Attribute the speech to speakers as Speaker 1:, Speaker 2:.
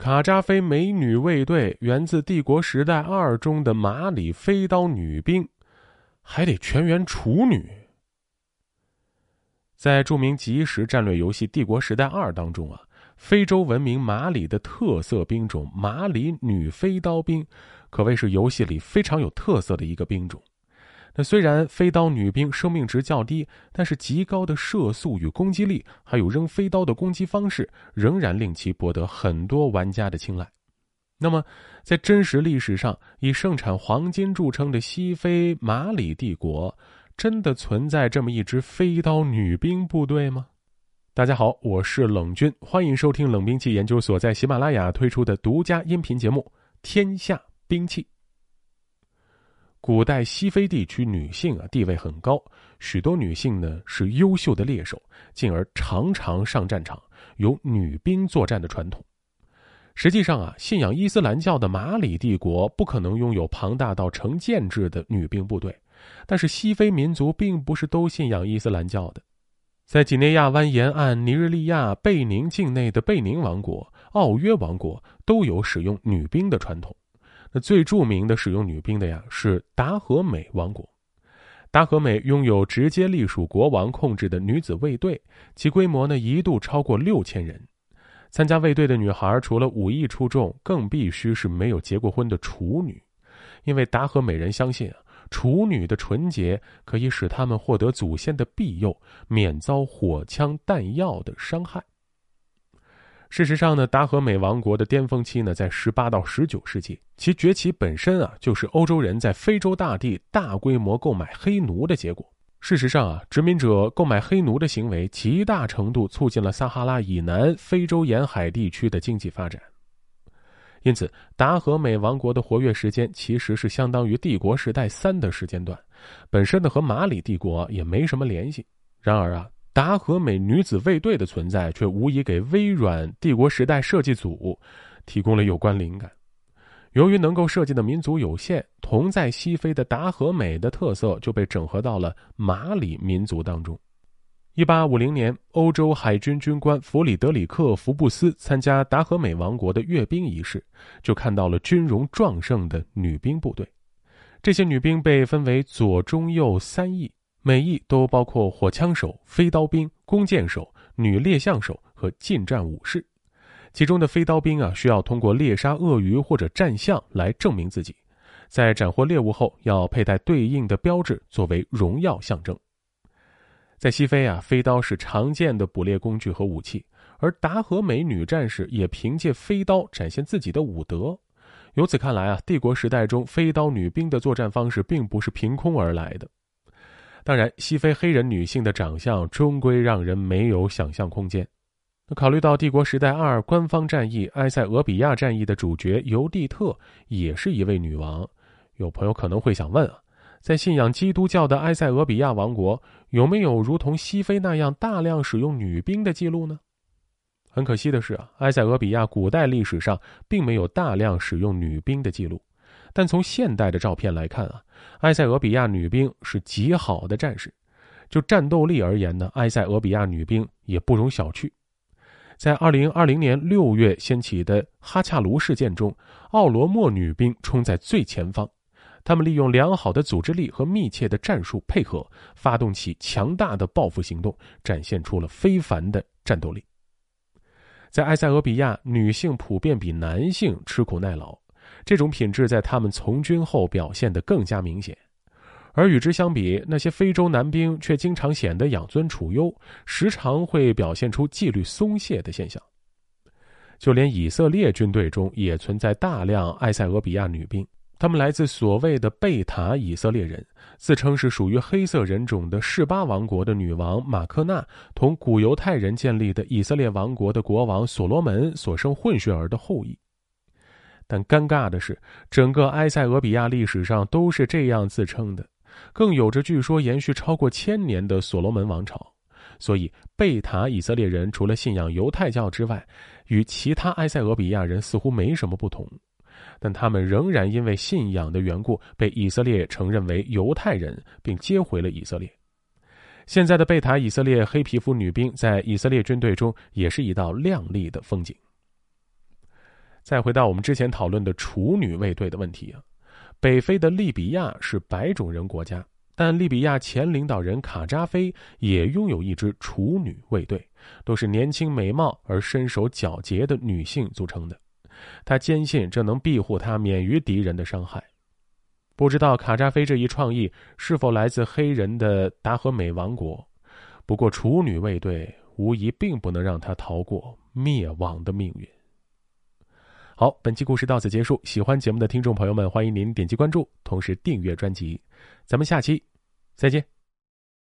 Speaker 1: 卡扎菲美女卫队源自帝国时代二中的马里飞刀女兵，还得全员处女。在著名即时战略游戏《帝国时代二》当中啊，非洲文明马里的特色兵种马里女飞刀兵，可谓是游戏里非常有特色的一个兵种。虽然飞刀女兵生命值较低，但是极高的射速与攻击力，还有扔飞刀的攻击方式，仍然令其博得很多玩家的青睐。那么，在真实历史上以盛产黄金著称的西非马里帝国，真的存在这么一支飞刀女兵部队吗？大家好，我是冷军，欢迎收听冷兵器研究所在喜马拉雅推出的独家音频节目《天下兵器》。古代西非地区女性啊地位很高，许多女性呢是优秀的猎手，进而常常上战场，有女兵作战的传统。实际上啊，信仰伊斯兰教的马里帝国不可能拥有庞大到成建制的女兵部队，但是西非民族并不是都信仰伊斯兰教的，在几内亚湾沿岸尼日利亚贝宁境内的贝宁王国、奥约王国都有使用女兵的传统。那最著名的使用女兵的呀，是达和美王国。达和美拥有直接隶属国王控制的女子卫队，其规模呢一度超过六千人。参加卫队的女孩，除了武艺出众，更必须是没有结过婚的处女，因为达和美人相信啊，处女的纯洁可以使他们获得祖先的庇佑，免遭火枪弹药的伤害。事实上呢，达和美王国的巅峰期呢，在十八到十九世纪，其崛起本身啊，就是欧洲人在非洲大地大规模购买黑奴的结果。事实上啊，殖民者购买黑奴的行为，极大程度促进了撒哈拉以南非洲沿海地区的经济发展。因此，达和美王国的活跃时间其实是相当于帝国时代三的时间段，本身呢和马里帝国也没什么联系。然而啊。达和美女子卫队的存在，却无疑给微软帝国时代设计组提供了有关灵感。由于能够设计的民族有限，同在西非的达和美的特色就被整合到了马里民族当中。一八五零年，欧洲海军军官弗里德里克·福布斯参加达和美王国的阅兵仪式，就看到了军容壮盛的女兵部队。这些女兵被分为左、中、右三翼。每一都包括火枪手、飞刀兵、弓箭手、女猎象手和近战武士。其中的飞刀兵啊，需要通过猎杀鳄鱼或者战象来证明自己，在斩获猎物后要佩戴对应的标志作为荣耀象征。在西非啊，飞刀是常见的捕猎工具和武器，而达和美女战士也凭借飞刀展现自己的武德。由此看来啊，帝国时代中飞刀女兵的作战方式并不是凭空而来的。当然，西非黑人女性的长相终归让人没有想象空间。那考虑到帝国时代二官方战役埃塞俄比亚战役的主角尤蒂特也是一位女王，有朋友可能会想问啊，在信仰基督教的埃塞俄比亚王国，有没有如同西非那样大量使用女兵的记录呢？很可惜的是啊，埃塞俄比亚古代历史上并没有大量使用女兵的记录。但从现代的照片来看啊，埃塞俄比亚女兵是极好的战士。就战斗力而言呢，埃塞俄比亚女兵也不容小觑。在2020年6月掀起的哈恰卢事件中，奥罗莫女兵冲在最前方，他们利用良好的组织力和密切的战术配合，发动起强大的报复行动，展现出了非凡的战斗力。在埃塞俄比亚，女性普遍比男性吃苦耐劳。这种品质在他们从军后表现得更加明显，而与之相比，那些非洲男兵却经常显得养尊处优，时常会表现出纪律松懈的现象。就连以色列军队中也存在大量埃塞俄比亚女兵，他们来自所谓的贝塔以色列人，自称是属于黑色人种的示巴王国的女王马克纳同古犹太人建立的以色列王国的国王所罗门所生混血儿的后裔。但尴尬的是，整个埃塞俄比亚历史上都是这样自称的，更有着据说延续超过千年的所罗门王朝。所以，贝塔以色列人除了信仰犹太教之外，与其他埃塞俄比亚人似乎没什么不同。但他们仍然因为信仰的缘故，被以色列承认为犹太人，并接回了以色列。现在的贝塔以色列黑皮肤女兵在以色列军队中也是一道亮丽的风景。再回到我们之前讨论的处女卫队的问题啊，北非的利比亚是白种人国家，但利比亚前领导人卡扎菲也拥有一支处女卫队，都是年轻美貌而身手矫捷的女性组成的。他坚信这能庇护他免于敌人的伤害。不知道卡扎菲这一创意是否来自黑人的达和美王国？不过处女卫队无疑并不能让他逃过灭亡的命运。好，本期故事到此结束。喜欢节目的听众朋友们，欢迎您点击关注，同时订阅专辑。咱们下期再见。